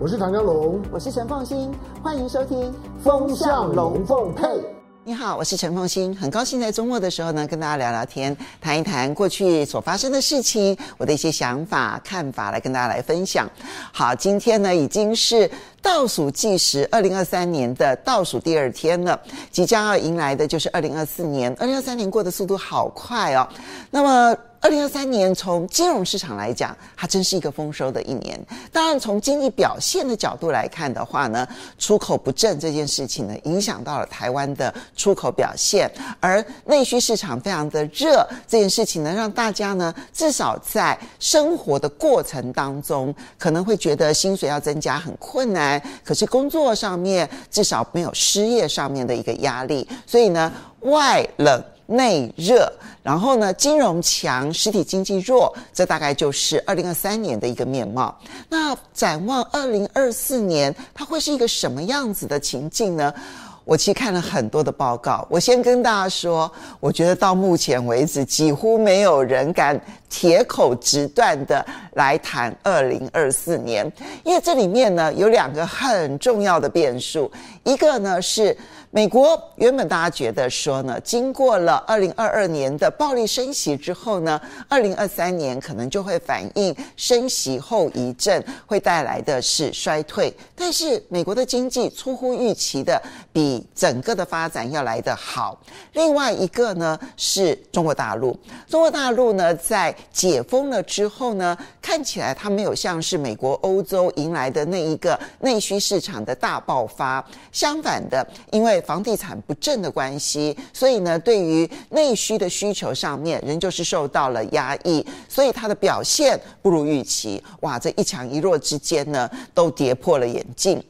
我是唐江龙，我是陈凤欣，欢迎收听《风向龙凤配》。你好，我是陈凤欣，很高兴在周末的时候呢，跟大家聊聊天，谈一谈过去所发生的事情，我的一些想法、看法，来跟大家来分享。好，今天呢已经是倒数计时，二零二三年的倒数第二天了，即将要迎来的就是二零二四年。二零二三年过的速度好快哦，那么。二零二三年从金融市场来讲，它真是一个丰收的一年。当然，从经济表现的角度来看的话呢，出口不振这件事情呢，影响到了台湾的出口表现。而内需市场非常的热，这件事情呢，让大家呢，至少在生活的过程当中，可能会觉得薪水要增加很困难。可是工作上面至少没有失业上面的一个压力，所以呢，外冷。内热，然后呢，金融强，实体经济弱，这大概就是二零二三年的一个面貌。那展望二零二四年，它会是一个什么样子的情境呢？我其实看了很多的报告，我先跟大家说，我觉得到目前为止，几乎没有人敢铁口直断的来谈二零二四年，因为这里面呢有两个很重要的变数，一个呢是。美国原本大家觉得说呢，经过了二零二二年的暴力升息之后呢，二零二三年可能就会反映升息后遗症，会带来的是衰退。但是美国的经济出乎预期的比整个的发展要来得好。另外一个呢是中国大陆，中国大陆呢在解封了之后呢，看起来它没有像是美国、欧洲迎来的那一个内需市场的大爆发，相反的，因为房地产不振的关系，所以呢，对于内需的需求上面，仍旧是受到了压抑，所以它的表现不如预期。哇，这一强一弱之间呢，都跌破了眼镜。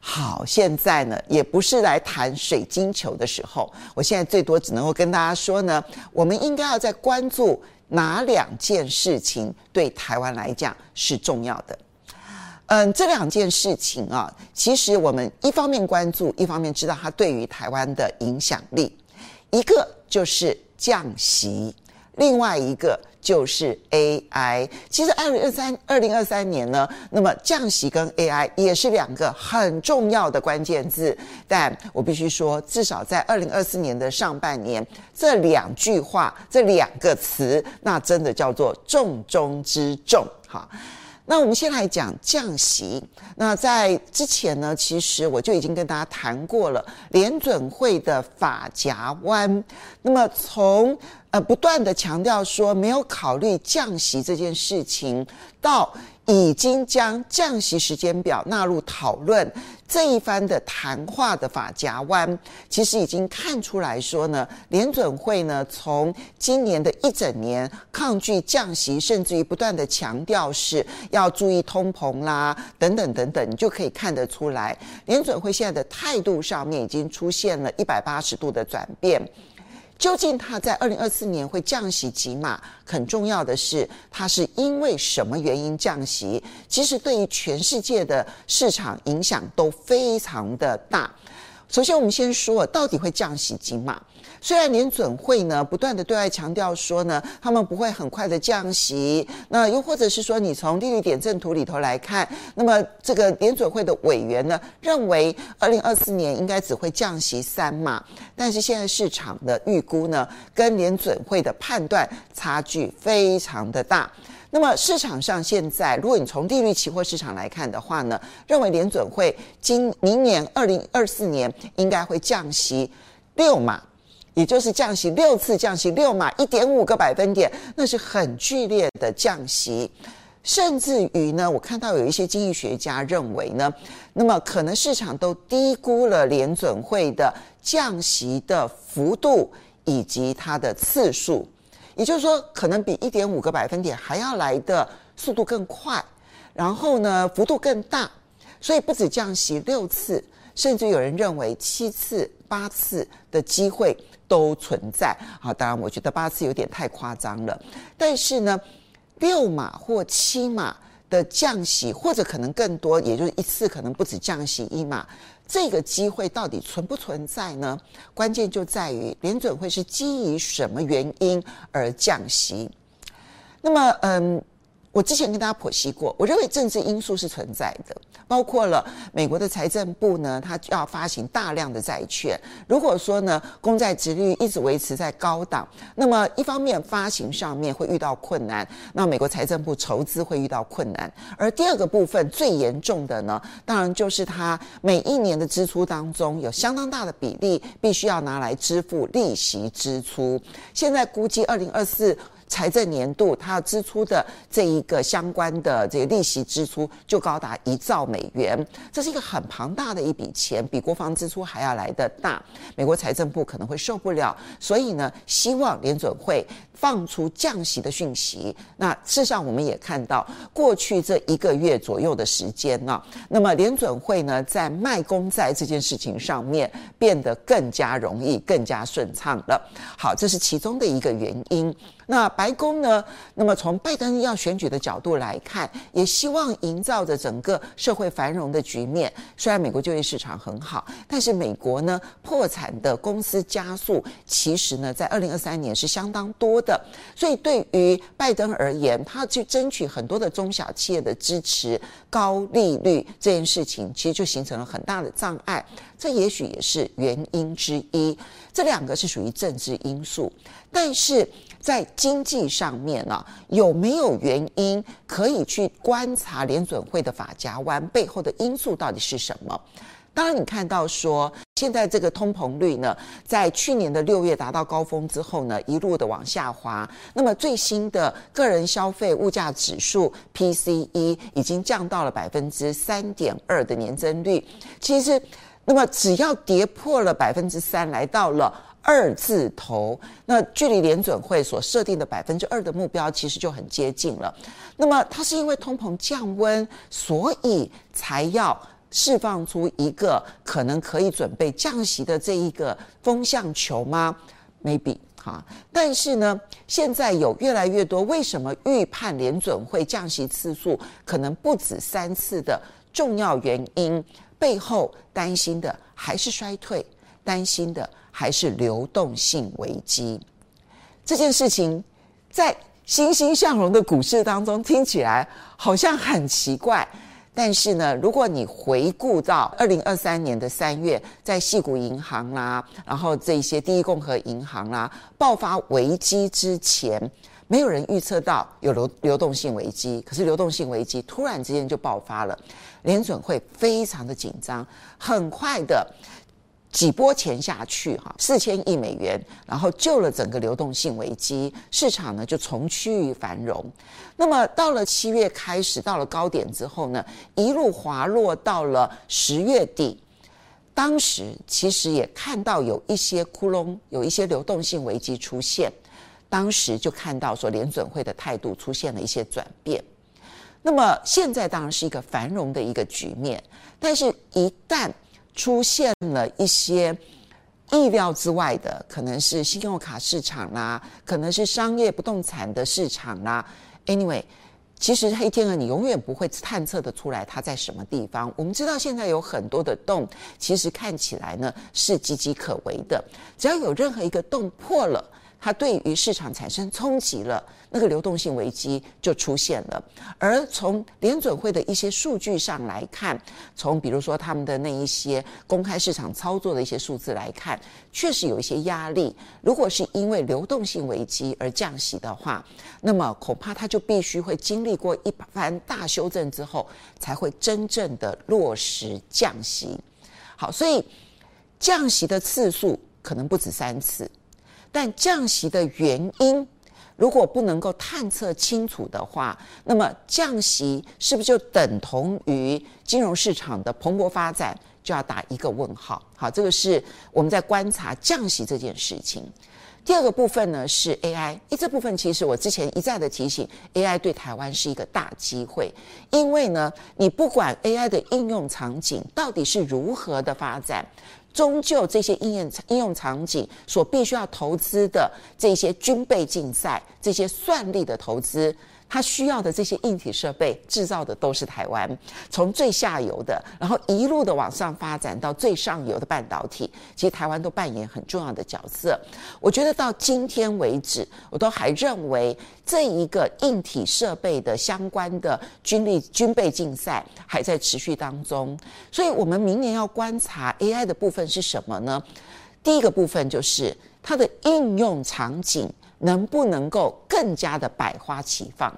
好，现在呢，也不是来谈水晶球的时候。我现在最多只能够跟大家说呢，我们应该要在关注哪两件事情对台湾来讲是重要的。嗯，这两件事情啊，其实我们一方面关注，一方面知道它对于台湾的影响力。一个就是降息，另外一个就是 AI。其实二零二三二零二三年呢，那么降息跟 AI 也是两个很重要的关键字。但我必须说，至少在二零二四年的上半年，这两句话，这两个词，那真的叫做重中之重，哈。那我们先来讲降息。那在之前呢，其实我就已经跟大家谈过了联准会的法夹弯。那么从呃不断的强调说没有考虑降息这件事情，到已经将降息时间表纳入讨论，这一番的谈话的法夹弯，其实已经看出来说呢，联准会呢从今年的一整年抗拒降息，甚至于不断的强调是要注意通膨啦，等等等等，你就可以看得出来，联准会现在的态度上面已经出现了一百八十度的转变。究竟它在二零二四年会降息几码？很重要的是，它是因为什么原因降息？其实对于全世界的市场影响都非常的大。首先，我们先说到底会降息几码？虽然联准会呢不断的对外强调说呢，他们不会很快的降息，那又或者是说，你从利率点阵图里头来看，那么这个联准会的委员呢认为，二零二四年应该只会降息三码，但是现在市场的预估呢，跟联准会的判断差距非常的大。那么市场上现在，如果你从利率期货市场来看的话呢，认为联准会今明年二零二四年应该会降息六码。也就是降息六次，降息六码，一点五个百分点，那是很剧烈的降息。甚至于呢，我看到有一些经济学家认为呢，那么可能市场都低估了联准会的降息的幅度以及它的次数。也就是说，可能比一点五个百分点还要来的速度更快，然后呢，幅度更大。所以不止降息六次，甚至有人认为七次、八次的机会。都存在啊，当然，我觉得八次有点太夸张了。但是呢，六码或七码的降息，或者可能更多，也就是一次可能不止降息一码，这个机会到底存不存在呢？关键就在于联准会是基于什么原因而降息。那么，嗯，我之前跟大家剖析过，我认为政治因素是存在的，包括了美国的财政部呢，它要发行大量的债券。如果说呢，公债殖率一直维持在高档，那么一方面发行上面会遇到困难，那美国财政部筹资会遇到困难。而第二个部分最严重的呢，当然就是它每一年的支出当中有相当大的比例必须要拿来支付利息支出。现在估计二零二四。财政年度，它要支出的这一个相关的这个利息支出就高达一兆美元，这是一个很庞大的一笔钱，比国防支出还要来的大。美国财政部可能会受不了，所以呢，希望联准会放出降息的讯息。那事实上，我们也看到过去这一个月左右的时间呢，那么联准会呢，在卖公债这件事情上面变得更加容易、更加顺畅了。好，这是其中的一个原因。那白宫呢？那么从拜登要选举的角度来看，也希望营造着整个社会繁荣的局面。虽然美国就业市场很好，但是美国呢，破产的公司加速，其实呢，在二零二三年是相当多的。所以对于拜登而言，他去争取很多的中小企业的支持，高利率这件事情，其实就形成了很大的障碍。这也许也是原因之一。这两个是属于政治因素，但是。在经济上面呢、有没有原因可以去观察联准会的法夹弯背后的因素到底是什么？当然，你看到说现在这个通膨率呢，在去年的六月达到高峰之后呢，一路的往下滑。那么最新的个人消费物价指数 PCE 已经降到了百分之三点二的年增率。其实，那么只要跌破了百分之三，来到了。二字头，那距离联准会所设定的百分之二的目标其实就很接近了。那么它是因为通膨降温，所以才要释放出一个可能可以准备降息的这一个风向球吗？Maybe 哈，但是呢，现在有越来越多为什么预判联准会降息次数可能不止三次的重要原因，背后担心的还是衰退，担心的。还是流动性危机这件事情，在欣欣向荣的股市当中听起来好像很奇怪，但是呢，如果你回顾到二零二三年的三月，在西谷银行啦，然后这些第一共和银行啦爆发危机之前，没有人预测到有流流动性危机，可是流动性危机突然之间就爆发了，联准会非常的紧张，很快的。几波钱下去，哈，四千亿美元，然后救了整个流动性危机，市场呢就从趋于繁荣。那么到了七月开始，到了高点之后呢，一路滑落到了十月底。当时其实也看到有一些窟窿，有一些流动性危机出现。当时就看到说联准会的态度出现了一些转变。那么现在当然是一个繁荣的一个局面，但是一旦出现了一些意料之外的，可能是信用卡市场啦，可能是商业不动产的市场啦。Anyway，其实黑天鹅你永远不会探测的出来它在什么地方。我们知道现在有很多的洞，其实看起来呢是岌岌可危的。只要有任何一个洞破了，它对于市场产生冲击了，那个流动性危机就出现了。而从联准会的一些数据上来看，从比如说他们的那一些公开市场操作的一些数字来看，确实有一些压力。如果是因为流动性危机而降息的话，那么恐怕它就必须会经历过一番大修正之后，才会真正的落实降息。好，所以降息的次数可能不止三次。但降息的原因，如果不能够探测清楚的话，那么降息是不是就等同于金融市场的蓬勃发展，就要打一个问号。好，这个是我们在观察降息这件事情。第二个部分呢是 AI，诶，这部分其实我之前一再的提醒，AI 对台湾是一个大机会，因为呢，你不管 AI 的应用场景到底是如何的发展。终究这些应用应用场景所必须要投资的这些军备竞赛、这些算力的投资，它需要的这些硬体设备制造的都是台湾，从最下游的，然后一路的往上发展到最上游的半导体，其实台湾都扮演很重要的角色。我觉得到今天为止，我都还认为这一个硬体设备的相关的军力军备竞赛还在持续当中，所以我们明年要观察 AI 的部分是什么呢？第一个部分就是它的应用场景。能不能够更加的百花齐放？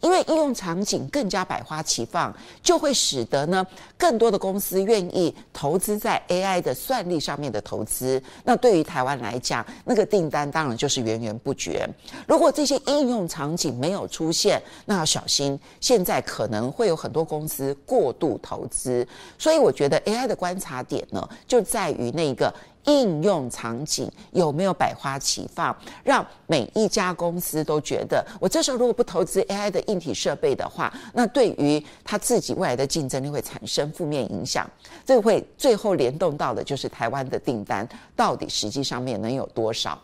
因为应用场景更加百花齐放，就会使得呢更多的公司愿意投资在 AI 的算力上面的投资。那对于台湾来讲，那个订单当然就是源源不绝。如果这些应用场景没有出现，那要小心，现在可能会有很多公司过度投资。所以我觉得 AI 的观察点呢，就在于那个。应用场景有没有百花齐放，让每一家公司都觉得，我这时候如果不投资 AI 的硬体设备的话，那对于他自己未来的竞争力会产生负面影响。这会最后联动到的就是台湾的订单到底实际上面能有多少。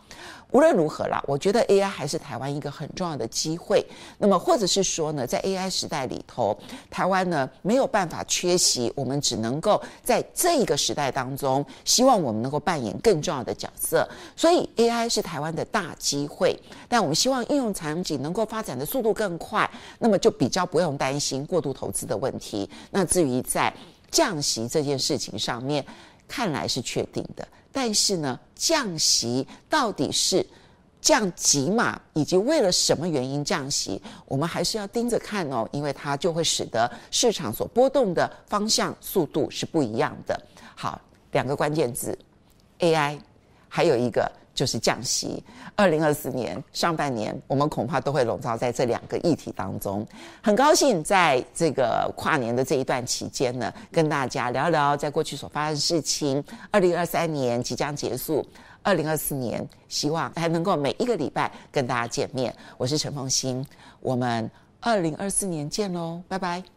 无论如何啦，我觉得 AI 还是台湾一个很重要的机会。那么，或者是说呢，在 AI 时代里头，台湾呢没有办法缺席，我们只能够在这一个时代当中，希望我们能够扮演更重要的角色。所以，AI 是台湾的大机会，但我们希望应用场景能够发展的速度更快，那么就比较不用担心过度投资的问题。那至于在降息这件事情上面，看来是确定的。但是呢，降息到底是降几码，以及为了什么原因降息，我们还是要盯着看哦，因为它就会使得市场所波动的方向、速度是不一样的。好，两个关键字：AI，还有一个。就是降息，二零二四年上半年，我们恐怕都会笼罩在这两个议题当中。很高兴在这个跨年的这一段期间呢，跟大家聊聊在过去所发生的事情。二零二三年即将结束，二零二四年希望还能够每一个礼拜跟大家见面。我是陈凤馨，我们二零二四年见喽，拜拜。